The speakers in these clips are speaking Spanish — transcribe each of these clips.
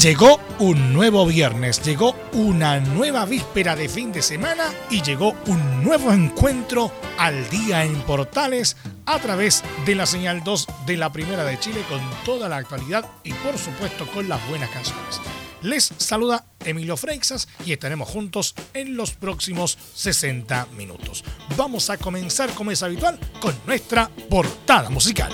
Llegó un nuevo viernes, llegó una nueva víspera de fin de semana y llegó un nuevo encuentro al día en Portales a través de la señal 2 de la Primera de Chile con toda la actualidad y por supuesto con las buenas canciones. Les saluda Emilio Freixas y estaremos juntos en los próximos 60 minutos. Vamos a comenzar como es habitual con nuestra portada musical.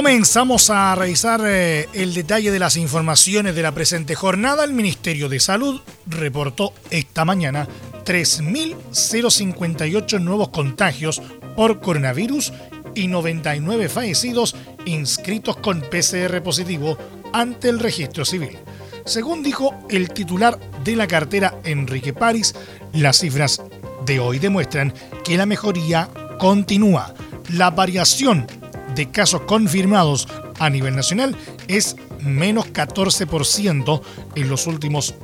Comenzamos a revisar eh, el detalle de las informaciones de la presente jornada. El Ministerio de Salud reportó esta mañana 3.058 nuevos contagios por coronavirus y 99 fallecidos inscritos con PCR positivo ante el registro civil. Según dijo el titular de la cartera Enrique París, las cifras de hoy demuestran que la mejoría continúa. La variación de casos confirmados a nivel nacional es menos 14% en los últimos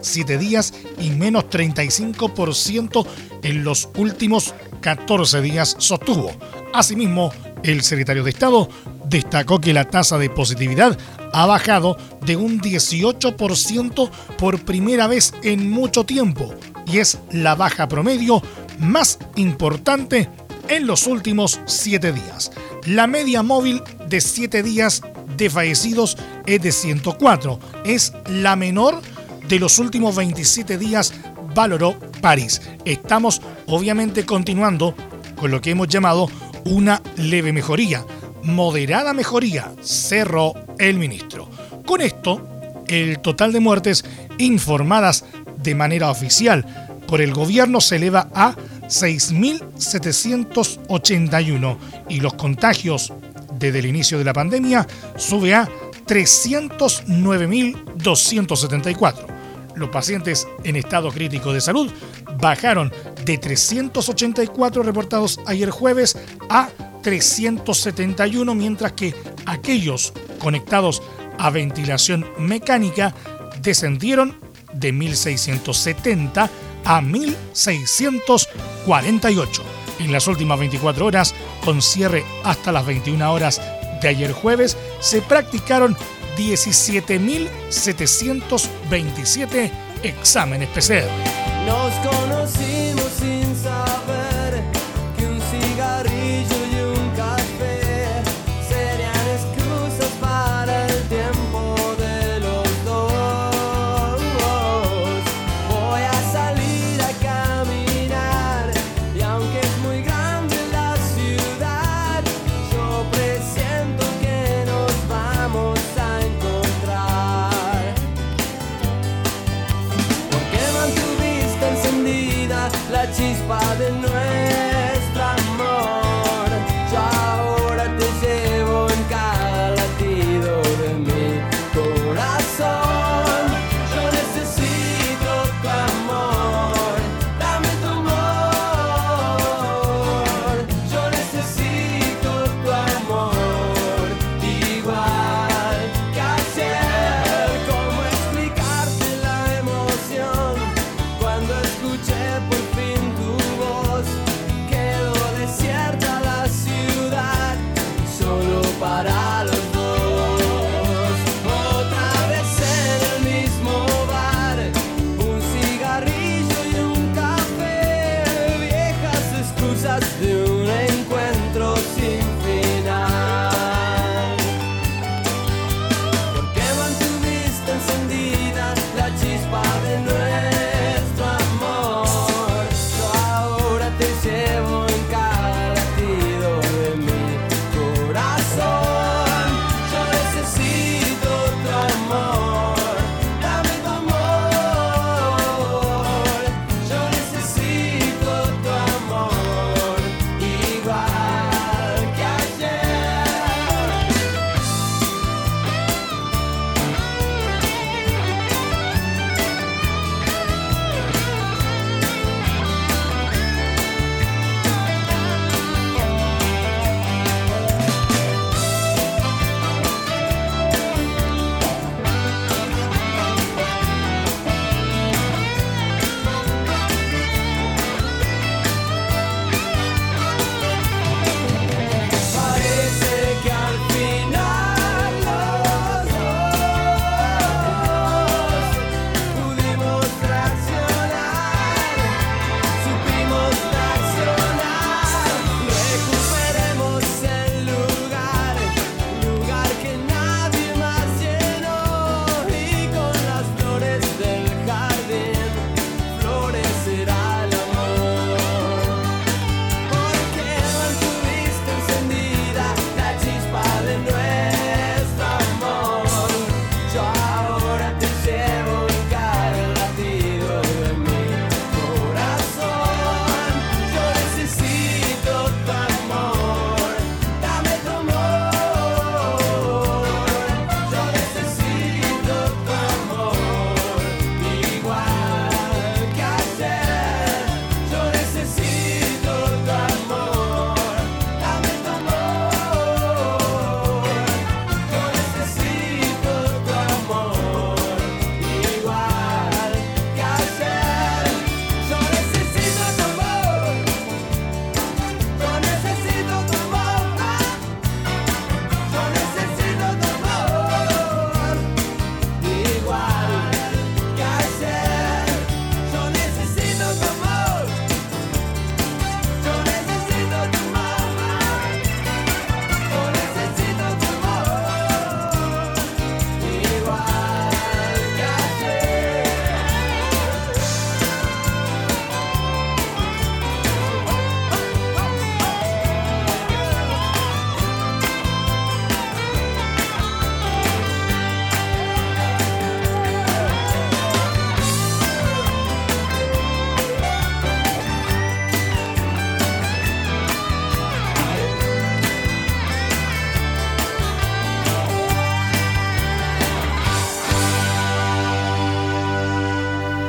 7 días y menos 35% en los últimos 14 días sostuvo. Asimismo, el secretario de Estado destacó que la tasa de positividad ha bajado de un 18% por primera vez en mucho tiempo y es la baja promedio más importante en los últimos 7 días. La media móvil de 7 días de fallecidos es de 104. Es la menor de los últimos 27 días, valoró París. Estamos obviamente continuando con lo que hemos llamado una leve mejoría, moderada mejoría, cerró el ministro. Con esto, el total de muertes informadas de manera oficial por el gobierno se eleva a 6.781 y los contagios desde el inicio de la pandemia sube a 309.274. Los pacientes en estado crítico de salud bajaron de 384 reportados ayer jueves a 371, mientras que aquellos conectados a ventilación mecánica descendieron de 1.670 a 1.648. En las últimas 24 horas, con cierre hasta las 21 horas de ayer jueves, se practicaron 17.727 exámenes PCR.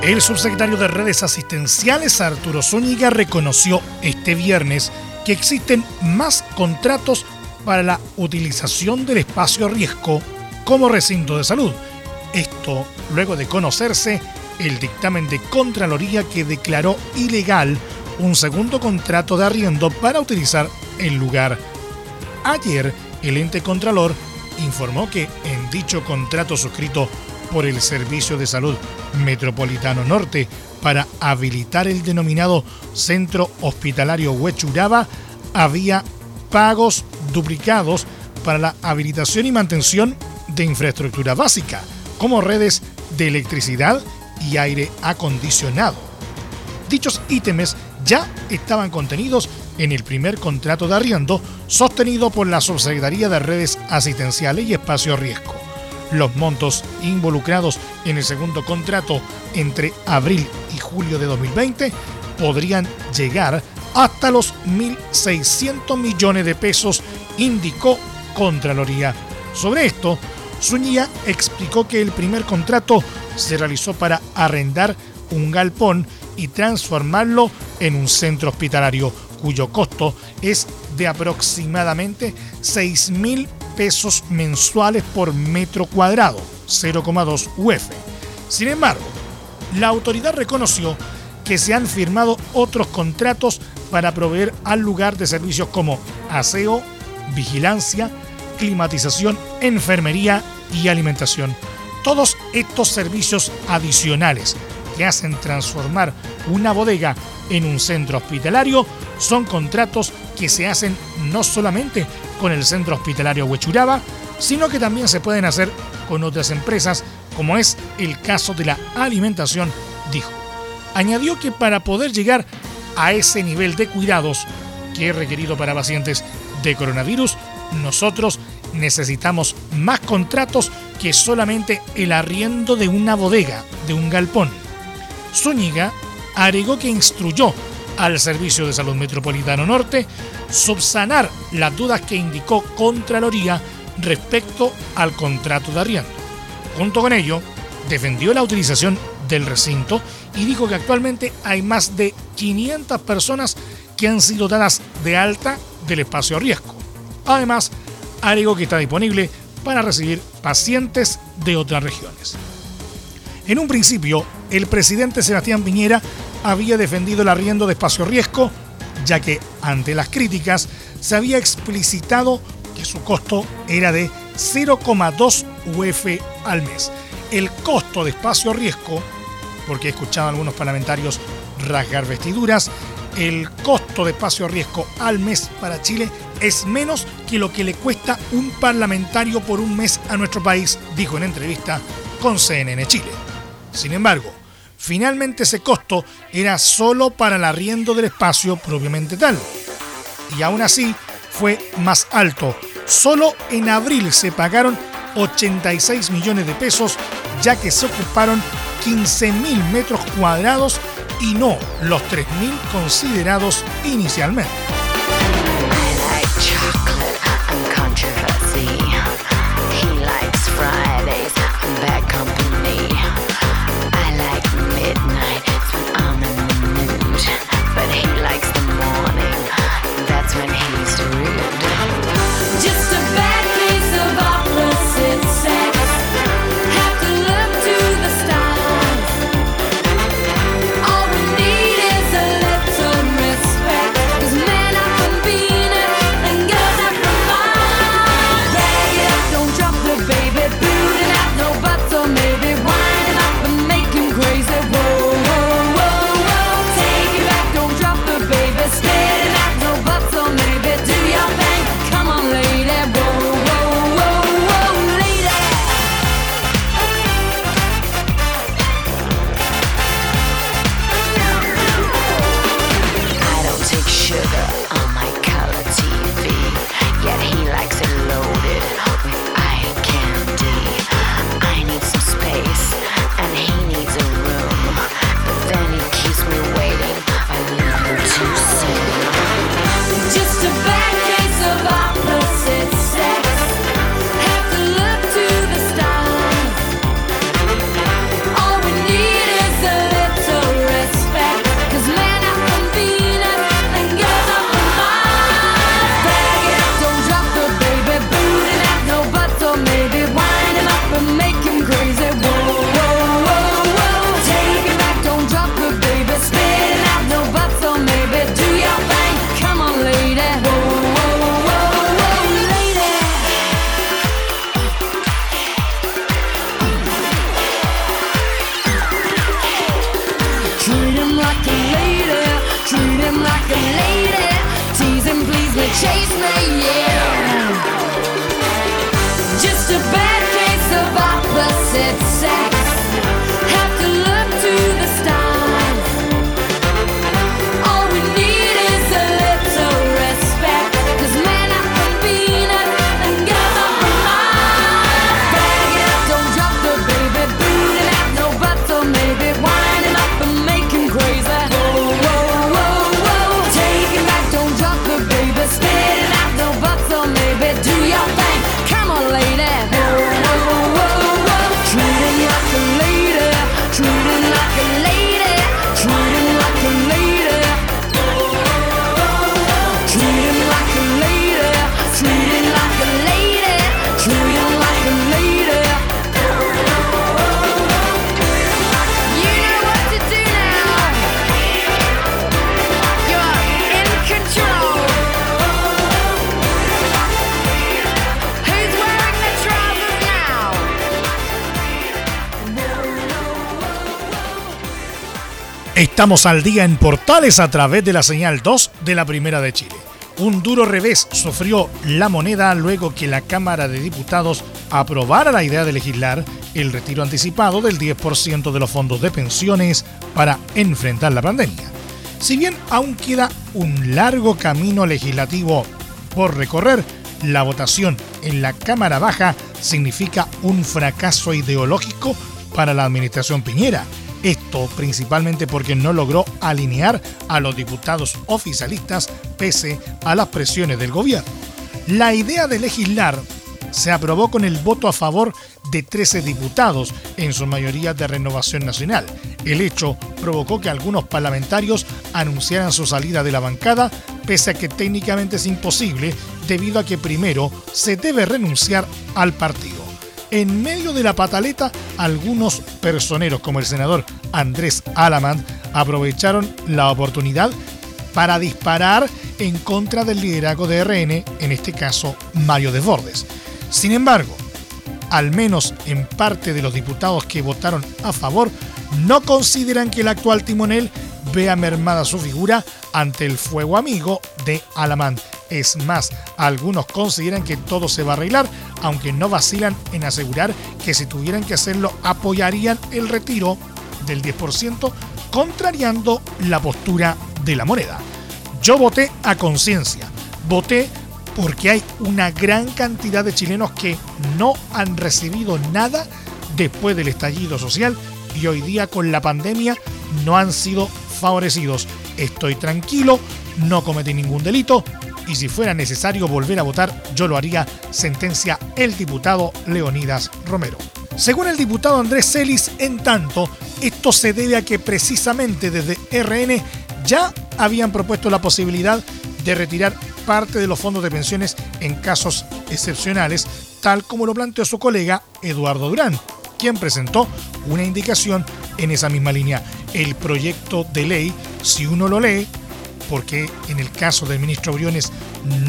El subsecretario de Redes Asistenciales, Arturo Zúñiga, reconoció este viernes que existen más contratos para la utilización del espacio riesgo como recinto de salud. Esto luego de conocerse el dictamen de Contraloría que declaró ilegal un segundo contrato de arriendo para utilizar el lugar. Ayer, el ente Contralor informó que en dicho contrato suscrito por el Servicio de Salud Metropolitano Norte para habilitar el denominado Centro Hospitalario Huechuraba, había pagos duplicados para la habilitación y mantención de infraestructura básica, como redes de electricidad y aire acondicionado. Dichos ítems ya estaban contenidos en el primer contrato de arriendo sostenido por la Subsecretaría de Redes Asistenciales y Espacio Riesgo. Los montos involucrados en el segundo contrato entre abril y julio de 2020 podrían llegar hasta los 1.600 millones de pesos, indicó Contraloría. Sobre esto, Zúñiga explicó que el primer contrato se realizó para arrendar un galpón y transformarlo en un centro hospitalario, cuyo costo es de aproximadamente 6 mil pesos mensuales por metro cuadrado, 0,2 UF. Sin embargo, la autoridad reconoció que se han firmado otros contratos para proveer al lugar de servicios como aseo, vigilancia, climatización, enfermería y alimentación. Todos estos servicios adicionales que hacen transformar una bodega en un centro hospitalario son contratos que se hacen no solamente con el centro hospitalario Huechuraba, sino que también se pueden hacer con otras empresas, como es el caso de la alimentación, dijo. Añadió que para poder llegar a ese nivel de cuidados que es requerido para pacientes de coronavirus, nosotros necesitamos más contratos que solamente el arriendo de una bodega, de un galpón. Zúñiga agregó que instruyó al Servicio de Salud Metropolitano Norte subsanar las dudas que indicó Contraloría respecto al contrato de arriendo. Junto con ello, defendió la utilización del recinto y dijo que actualmente hay más de 500 personas que han sido dadas de alta del espacio a riesgo. Además, agregó que está disponible para recibir pacientes de otras regiones. En un principio, el presidente Sebastián Piñera había defendido el arriendo de espacio riesgo, ya que ante las críticas se había explicitado que su costo era de 0,2 UF al mes. El costo de espacio riesgo, porque he escuchado a algunos parlamentarios rasgar vestiduras, el costo de espacio riesgo al mes para Chile es menos que lo que le cuesta un parlamentario por un mes a nuestro país, dijo en entrevista con CNN Chile. Sin embargo, finalmente ese costo era solo para el arriendo del espacio propiamente tal. Y aún así fue más alto. Solo en abril se pagaron 86 millones de pesos, ya que se ocuparon 15.000 metros cuadrados y no los 3.000 considerados inicialmente. Estamos al día en Portales a través de la señal 2 de la Primera de Chile. Un duro revés sufrió la moneda luego que la Cámara de Diputados aprobara la idea de legislar el retiro anticipado del 10% de los fondos de pensiones para enfrentar la pandemia. Si bien aún queda un largo camino legislativo por recorrer, la votación en la Cámara Baja significa un fracaso ideológico para la administración Piñera. Esto principalmente porque no logró alinear a los diputados oficialistas pese a las presiones del gobierno. La idea de legislar se aprobó con el voto a favor de 13 diputados, en su mayoría de Renovación Nacional. El hecho provocó que algunos parlamentarios anunciaran su salida de la bancada, pese a que técnicamente es imposible, debido a que primero se debe renunciar al partido. En medio de la pataleta, algunos personeros, como el senador Andrés Alamand, aprovecharon la oportunidad para disparar en contra del liderazgo de RN, en este caso Mario Desbordes. Sin embargo, al menos en parte de los diputados que votaron a favor, no consideran que el actual timonel vea mermada su figura ante el fuego amigo de Alamán. Es más, algunos consideran que todo se va a arreglar, aunque no vacilan en asegurar que si tuvieran que hacerlo apoyarían el retiro del 10%, contrariando la postura de la moneda. Yo voté a conciencia, voté porque hay una gran cantidad de chilenos que no han recibido nada después del estallido social y hoy día con la pandemia no han sido favorecidos. Estoy tranquilo, no cometí ningún delito y si fuera necesario volver a votar, yo lo haría, sentencia el diputado Leonidas Romero. Según el diputado Andrés Celis, en tanto, esto se debe a que precisamente desde RN ya habían propuesto la posibilidad de retirar parte de los fondos de pensiones en casos excepcionales, tal como lo planteó su colega Eduardo Durán, quien presentó una indicación en esa misma línea. El proyecto de ley, si uno lo lee, porque en el caso del ministro Briones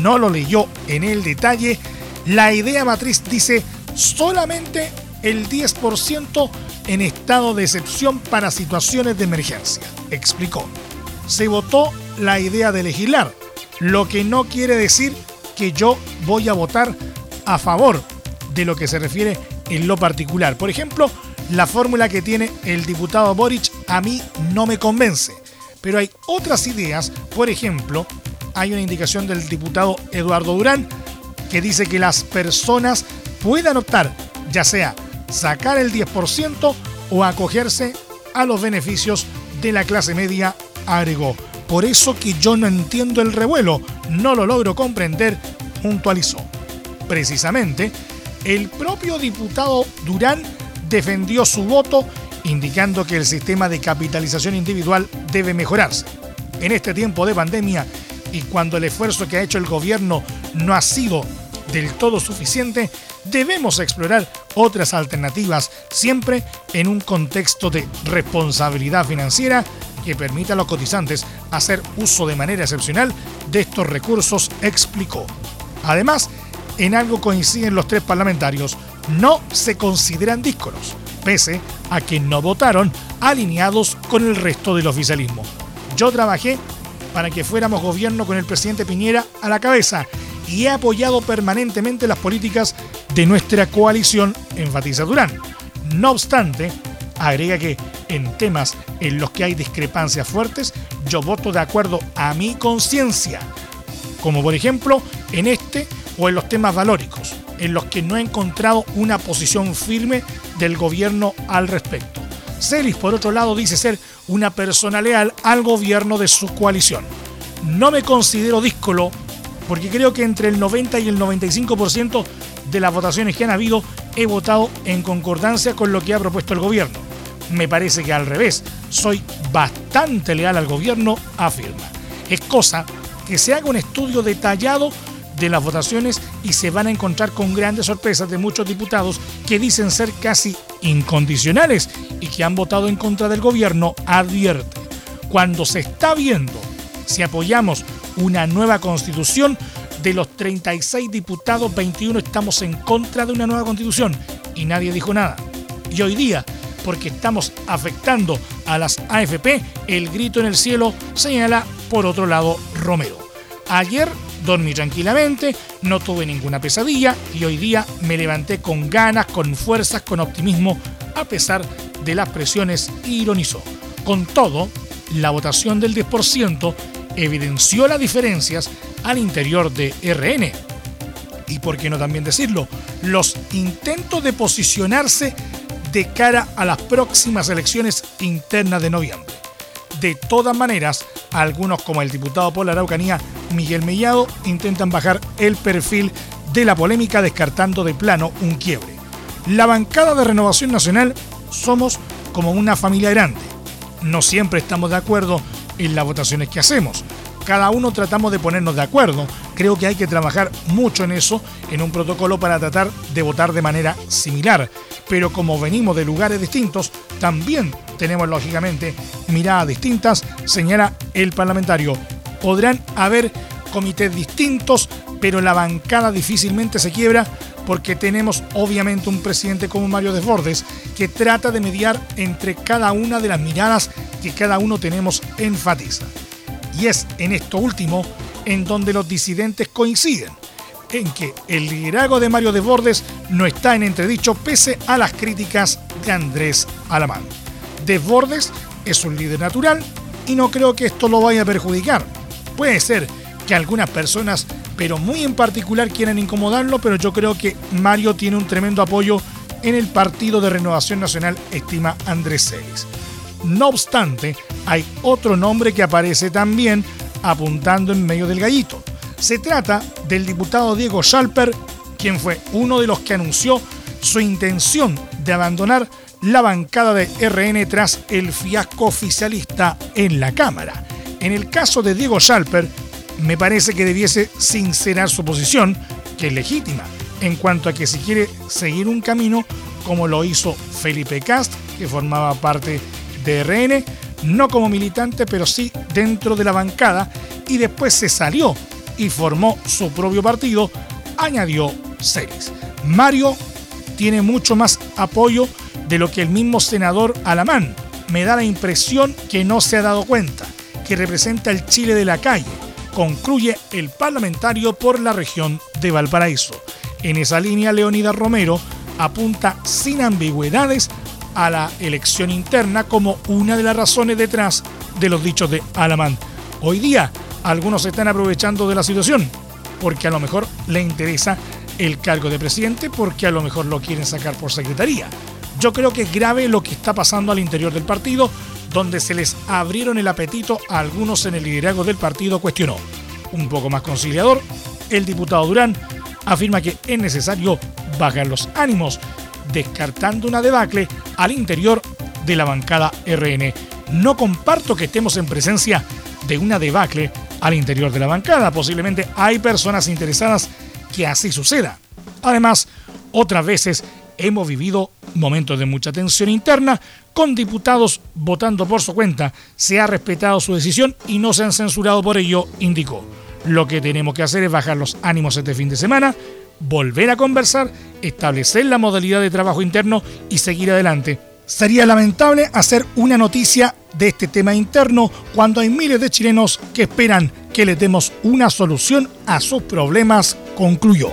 no lo leyó en el detalle, la idea matriz dice solamente el 10% en estado de excepción para situaciones de emergencia, explicó. Se votó la idea de legislar, lo que no quiere decir que yo voy a votar a favor de lo que se refiere en lo particular. Por ejemplo, la fórmula que tiene el diputado Boric a mí no me convence. Pero hay otras ideas, por ejemplo, hay una indicación del diputado Eduardo Durán que dice que las personas puedan optar, ya sea sacar el 10% o acogerse a los beneficios de la clase media, agregó. Por eso que yo no entiendo el revuelo, no lo logro comprender, puntualizó. Precisamente, el propio diputado Durán defendió su voto indicando que el sistema de capitalización individual debe mejorarse. En este tiempo de pandemia y cuando el esfuerzo que ha hecho el gobierno no ha sido del todo suficiente, debemos explorar otras alternativas siempre en un contexto de responsabilidad financiera que permita a los cotizantes hacer uso de manera excepcional de estos recursos, explicó. Además, en algo coinciden los tres parlamentarios, no se consideran díscolos, pese a que no votaron alineados con el resto del oficialismo. Yo trabajé para que fuéramos gobierno con el presidente Piñera a la cabeza y he apoyado permanentemente las políticas de nuestra coalición, enfatiza Durán. No obstante, agrega que en temas en los que hay discrepancias fuertes, yo voto de acuerdo a mi conciencia, como por ejemplo en este o en los temas valóricos, en los que no he encontrado una posición firme del gobierno al respecto. Celis, por otro lado, dice ser una persona leal al gobierno de su coalición. No me considero díscolo porque creo que entre el 90 y el 95% de las votaciones que han habido he votado en concordancia con lo que ha propuesto el gobierno. Me parece que al revés, soy bastante leal al gobierno, afirma. Es cosa que se haga un estudio detallado de las votaciones y se van a encontrar con grandes sorpresas de muchos diputados que dicen ser casi incondicionales y que han votado en contra del gobierno, advierte. Cuando se está viendo si apoyamos una nueva constitución, de los 36 diputados, 21 estamos en contra de una nueva constitución y nadie dijo nada. Y hoy día, porque estamos afectando a las AFP, el grito en el cielo señala por otro lado Romero. Ayer dormí tranquilamente, no tuve ninguna pesadilla y hoy día me levanté con ganas, con fuerzas, con optimismo, a pesar de las presiones, ironizó. Con todo, la votación del 10% evidenció las diferencias al interior de RN. Y por qué no también decirlo, los intentos de posicionarse de cara a las próximas elecciones internas de noviembre. De todas maneras, algunos como el diputado por la Araucanía Miguel Mellado intentan bajar el perfil de la polémica descartando de plano un quiebre. La bancada de Renovación Nacional somos como una familia grande. No siempre estamos de acuerdo en las votaciones que hacemos. Cada uno tratamos de ponernos de acuerdo. Creo que hay que trabajar mucho en eso, en un protocolo para tratar de votar de manera similar. Pero como venimos de lugares distintos, también tenemos lógicamente miradas distintas, señala el parlamentario. Podrán haber comités distintos, pero la bancada difícilmente se quiebra porque tenemos obviamente un presidente como Mario Desbordes que trata de mediar entre cada una de las miradas que cada uno tenemos enfatiza. Y es en esto último en donde los disidentes coinciden, en que el liderazgo de Mario Desbordes no está en entredicho pese a las críticas de Andrés Alamán. Desbordes es un líder natural y no creo que esto lo vaya a perjudicar. Puede ser que algunas personas, pero muy en particular, quieran incomodarlo, pero yo creo que Mario tiene un tremendo apoyo en el Partido de Renovación Nacional, estima Andrés Celis. No obstante, hay otro nombre que aparece también apuntando en medio del gallito. Se trata del diputado Diego Schalper, quien fue uno de los que anunció su intención de abandonar la bancada de RN tras el fiasco oficialista en la Cámara. En el caso de Diego Schalper, me parece que debiese sincerar su posición, que es legítima, en cuanto a que si quiere seguir un camino como lo hizo Felipe Cast, que formaba parte de RN, no como militante, pero sí dentro de la bancada, y después se salió y formó su propio partido, añadió Celis. Mario tiene mucho más apoyo de lo que el mismo senador Alamán. Me da la impresión que no se ha dado cuenta, que representa el Chile de la calle, concluye el parlamentario por la región de Valparaíso. En esa línea, Leonida Romero apunta sin ambigüedades a la elección interna como una de las razones detrás de los dichos de Alamán. Hoy día, algunos se están aprovechando de la situación, porque a lo mejor le interesa el cargo de presidente, porque a lo mejor lo quieren sacar por secretaría. Yo creo que es grave lo que está pasando al interior del partido, donde se les abrieron el apetito a algunos en el liderazgo del partido, cuestionó. Un poco más conciliador, el diputado Durán afirma que es necesario bajar los ánimos, descartando una debacle al interior de la bancada RN. No comparto que estemos en presencia de una debacle al interior de la bancada. Posiblemente hay personas interesadas que así suceda. Además, otras veces hemos vivido momentos de mucha tensión interna, con diputados votando por su cuenta. Se ha respetado su decisión y no se han censurado por ello, indicó. Lo que tenemos que hacer es bajar los ánimos este fin de semana, volver a conversar, establecer la modalidad de trabajo interno y seguir adelante. Sería lamentable hacer una noticia de este tema interno cuando hay miles de chilenos que esperan que les demos una solución a sus problemas, concluyó.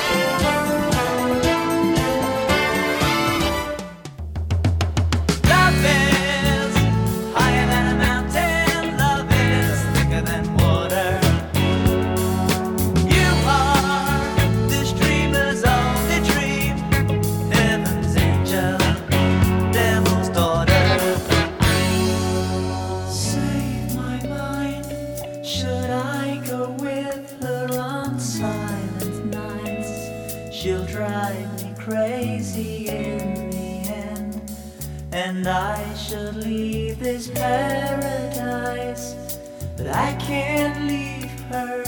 and I should leave this paradise. But I can't leave her.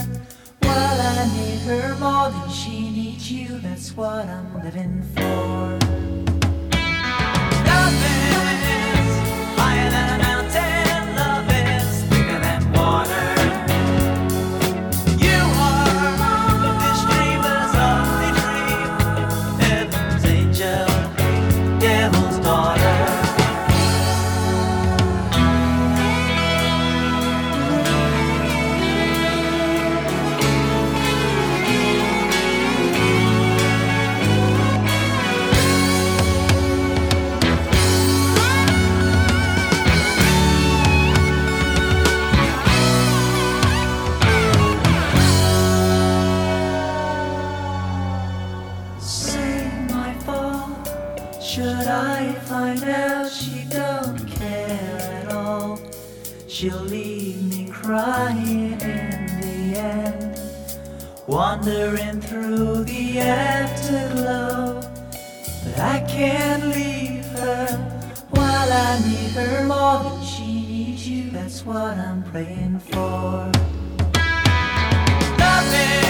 Well, I need her more than she needs you. That's what I'm living I find out she don't care at all, she'll leave me crying in the end. Wandering through the afterglow, but I can't leave her while I need her more than she needs you. That's what I'm praying for. Nothing.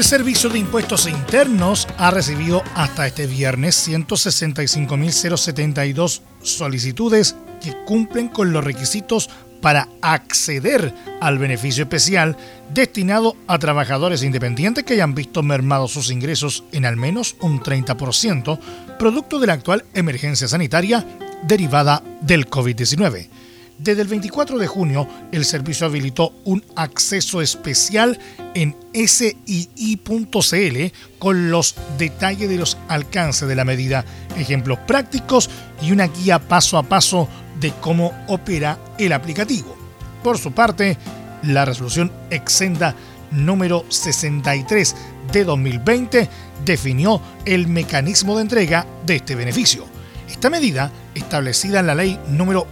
El Servicio de Impuestos Internos ha recibido hasta este viernes 165.072 solicitudes que cumplen con los requisitos para acceder al beneficio especial destinado a trabajadores independientes que hayan visto mermados sus ingresos en al menos un 30%, producto de la actual emergencia sanitaria derivada del COVID-19. Desde el 24 de junio, el servicio habilitó un acceso especial en sii.cl con los detalles de los alcances de la medida, ejemplos prácticos y una guía paso a paso de cómo opera el aplicativo. Por su parte, la resolución exenda número 63 de 2020 definió el mecanismo de entrega de este beneficio. Esta medida, establecida en la ley número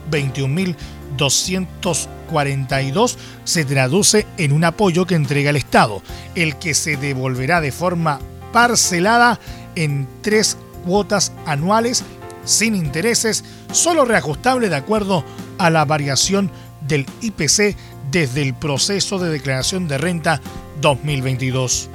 21.242, se traduce en un apoyo que entrega el Estado, el que se devolverá de forma parcelada en tres cuotas anuales sin intereses, solo reajustable de acuerdo a la variación del IPC desde el proceso de declaración de renta 2022.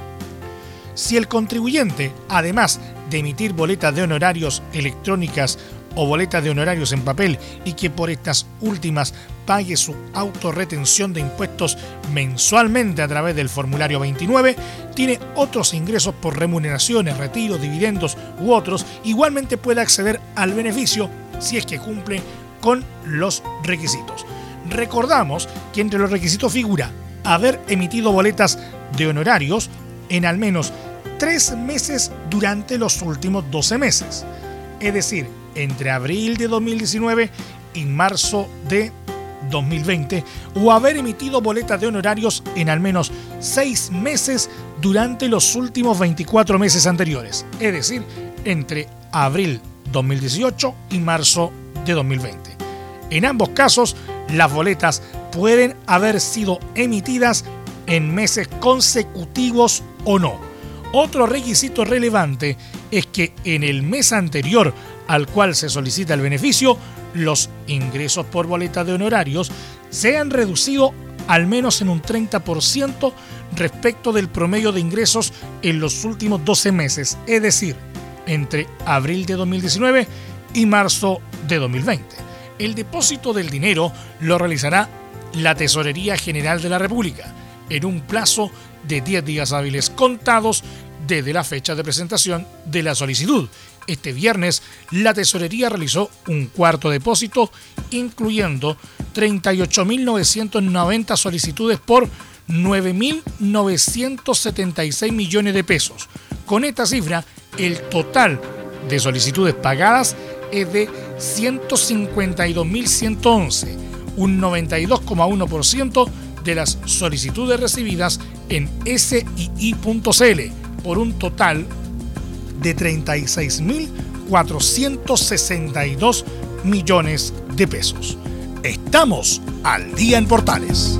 Si el contribuyente, además de emitir boletas de honorarios electrónicas o boletas de honorarios en papel y que por estas últimas pague su autorretención de impuestos mensualmente a través del formulario 29, tiene otros ingresos por remuneraciones, retiros, dividendos u otros, igualmente puede acceder al beneficio si es que cumple con los requisitos. Recordamos que entre los requisitos figura haber emitido boletas de honorarios en al menos tres meses durante los últimos 12 meses. Es decir, entre abril de 2019 y marzo de 2020 o haber emitido boletas de honorarios en al menos seis meses durante los últimos 24 meses anteriores, es decir, entre abril 2018 y marzo de 2020. En ambos casos, las boletas pueden haber sido emitidas en meses consecutivos o no. Otro requisito relevante es que en el mes anterior al cual se solicita el beneficio, los ingresos por boleta de honorarios se han reducido al menos en un 30% respecto del promedio de ingresos en los últimos 12 meses. Es decir, entre abril de 2019 y marzo de 2020. El depósito del dinero lo realizará la Tesorería General de la República en un plazo de 10 días hábiles contados desde la fecha de presentación de la solicitud. Este viernes, la Tesorería realizó un cuarto depósito, incluyendo 38.990 solicitudes por 9.976 millones de pesos. Con esta cifra, el total de solicitudes pagadas es de 152.111, un 92,1% de las solicitudes recibidas en SII.cl por un total de 36.462 millones de pesos. Estamos al día en Portales.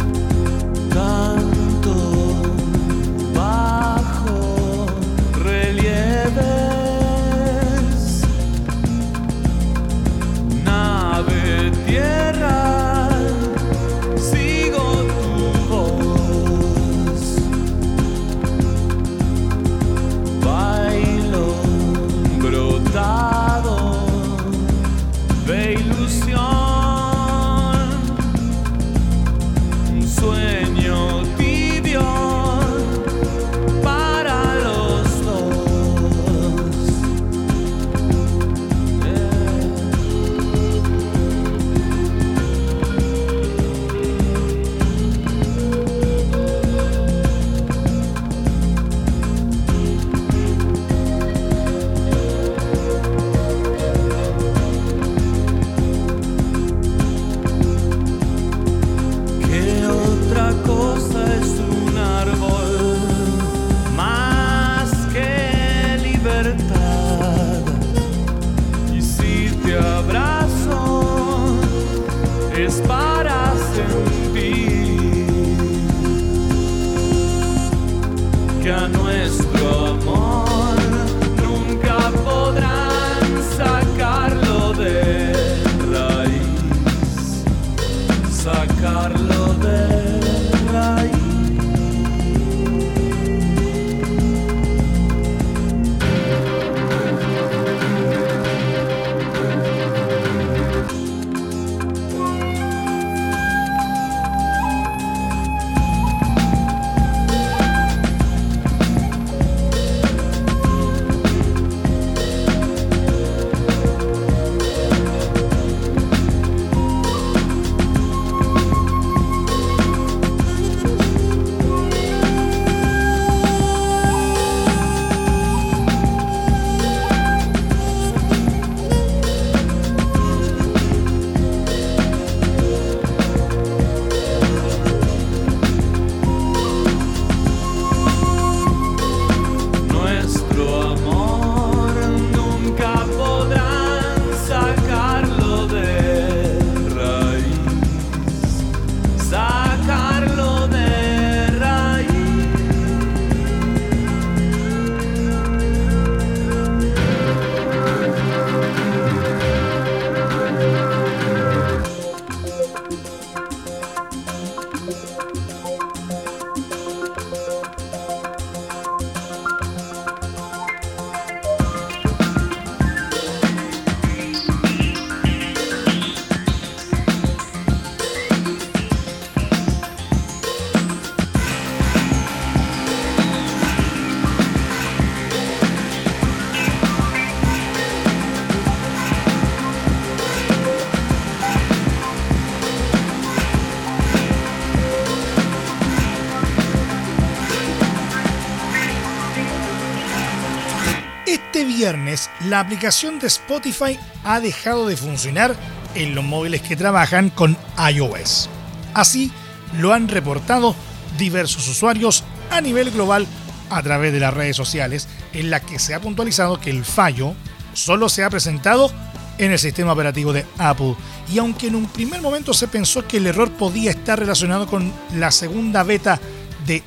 Viernes, la aplicación de Spotify ha dejado de funcionar en los móviles que trabajan con iOS. Así lo han reportado diversos usuarios a nivel global a través de las redes sociales, en las que se ha puntualizado que el fallo solo se ha presentado en el sistema operativo de Apple. Y aunque en un primer momento se pensó que el error podía estar relacionado con la segunda beta de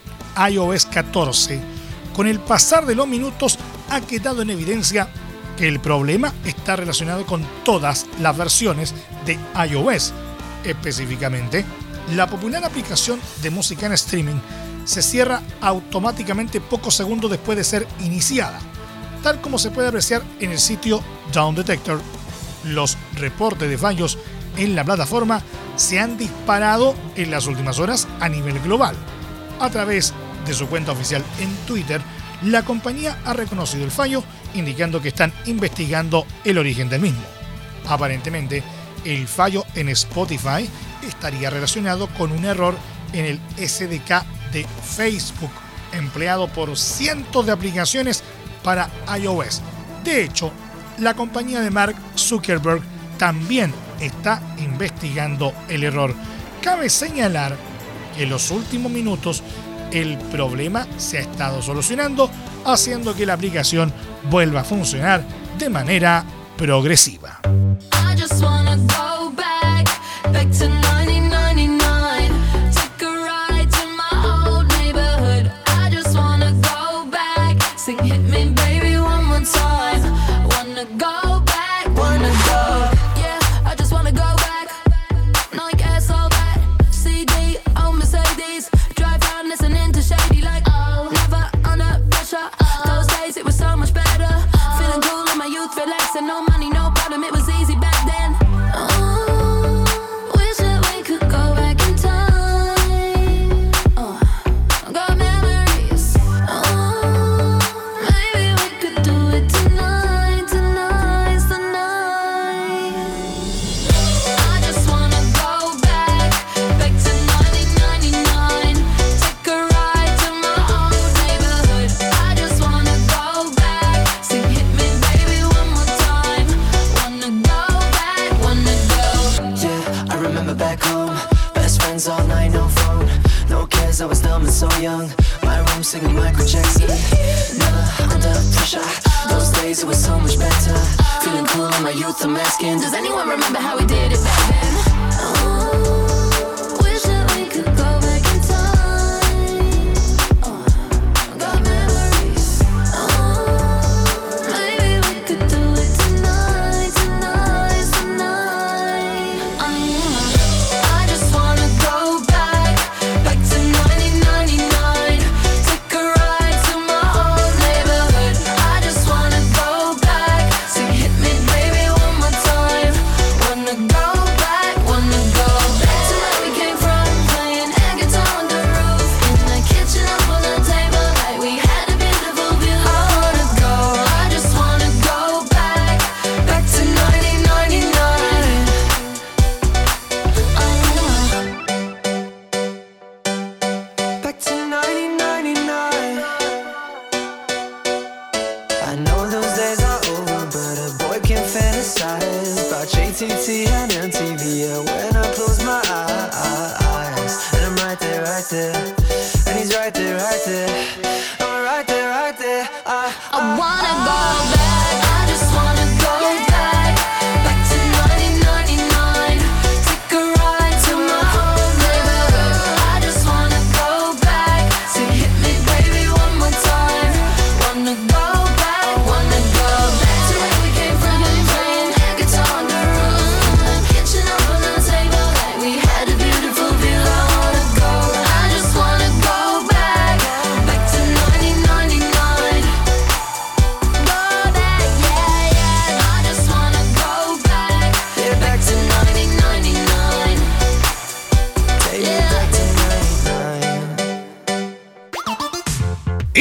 iOS 14, con el pasar de los minutos ha quedado en evidencia que el problema está relacionado con todas las versiones de iOS. Específicamente, la popular aplicación de música en streaming se cierra automáticamente pocos segundos después de ser iniciada, tal como se puede apreciar en el sitio Down Detector. Los reportes de fallos en la plataforma se han disparado en las últimas horas a nivel global. A través de su cuenta oficial en Twitter, la compañía ha reconocido el fallo, indicando que están investigando el origen del mismo. Aparentemente, el fallo en Spotify estaría relacionado con un error en el SDK de Facebook, empleado por cientos de aplicaciones para iOS. De hecho, la compañía de Mark Zuckerberg también está investigando el error. Cabe señalar que en los últimos minutos el problema se ha estado solucionando, haciendo que la aplicación vuelva a funcionar de manera progresiva.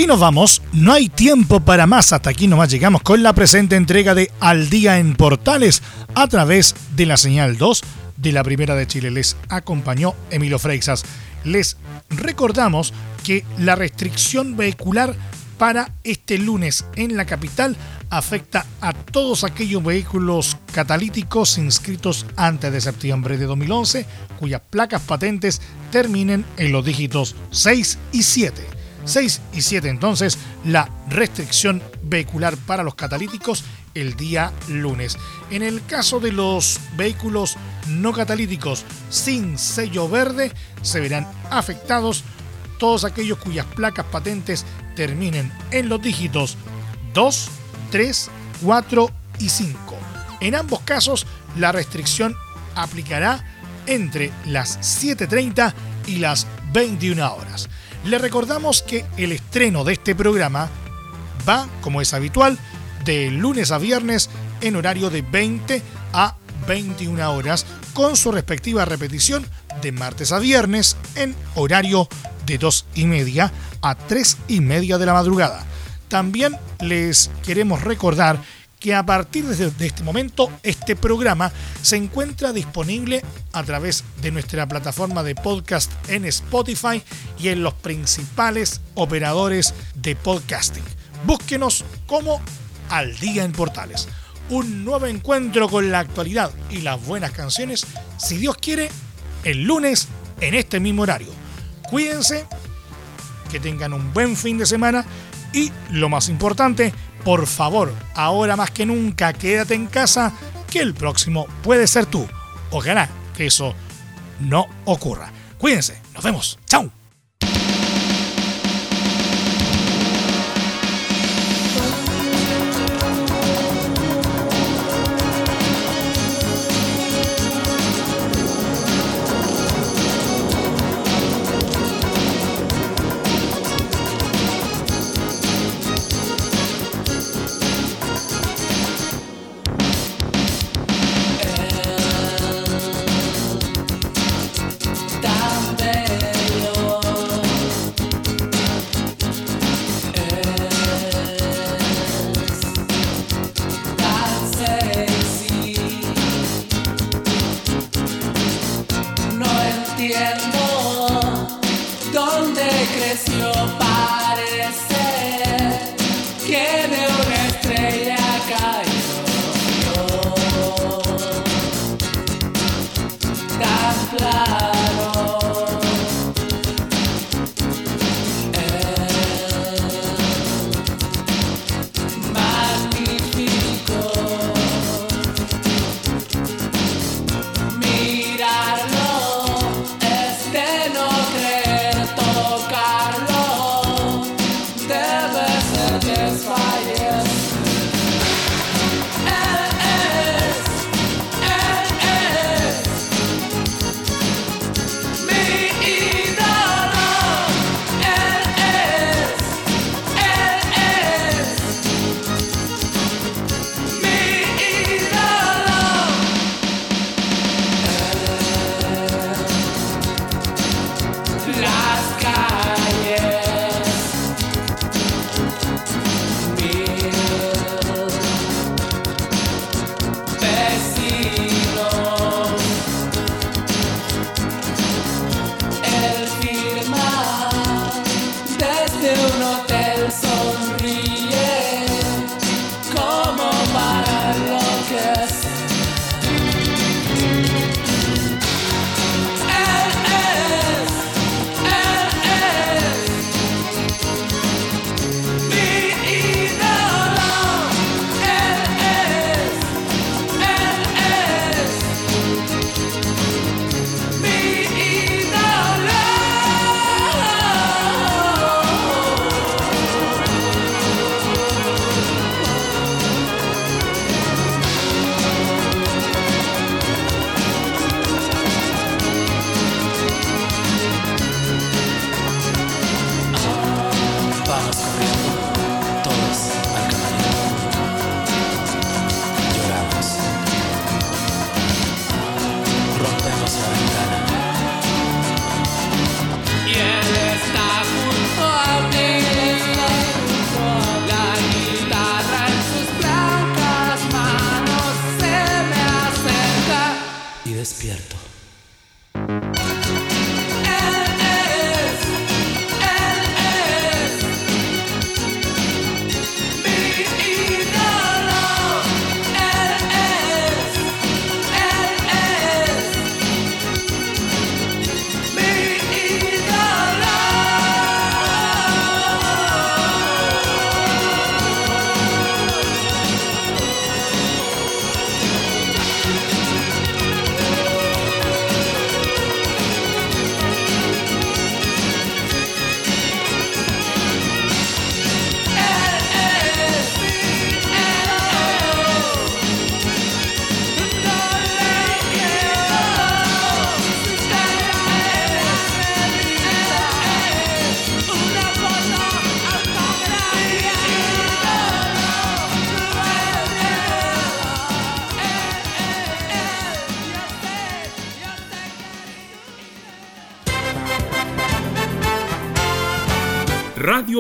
nos vamos, no hay tiempo para más, hasta aquí nomás llegamos con la presente entrega de Al Día en Portales a través de la señal 2 de la Primera de Chile. Les acompañó Emilio Freixas. Les recordamos que la restricción vehicular para este lunes en la capital afecta a todos aquellos vehículos catalíticos inscritos antes de septiembre de 2011 cuyas placas patentes terminen en los dígitos 6 y 7. 6 y 7 entonces la restricción vehicular para los catalíticos el día lunes. En el caso de los vehículos no catalíticos sin sello verde, se verán afectados todos aquellos cuyas placas patentes terminen en los dígitos 2, 3, 4 y 5. En ambos casos, la restricción aplicará entre las 7.30 y las 21 horas. Le recordamos que el estreno de este programa va, como es habitual, de lunes a viernes en horario de 20 a 21 horas, con su respectiva repetición de martes a viernes en horario de 2 y media a 3 y media de la madrugada. También les queremos recordar que a partir de este momento este programa se encuentra disponible a través de nuestra plataforma de podcast en Spotify y en los principales operadores de podcasting. Búsquenos como Al Día en Portales. Un nuevo encuentro con la actualidad y las buenas canciones, si Dios quiere, el lunes en este mismo horario. Cuídense, que tengan un buen fin de semana y lo más importante, por favor, ahora más que nunca, quédate en casa, que el próximo puede ser tú. Ojalá que eso no ocurra. Cuídense, nos vemos. Chao.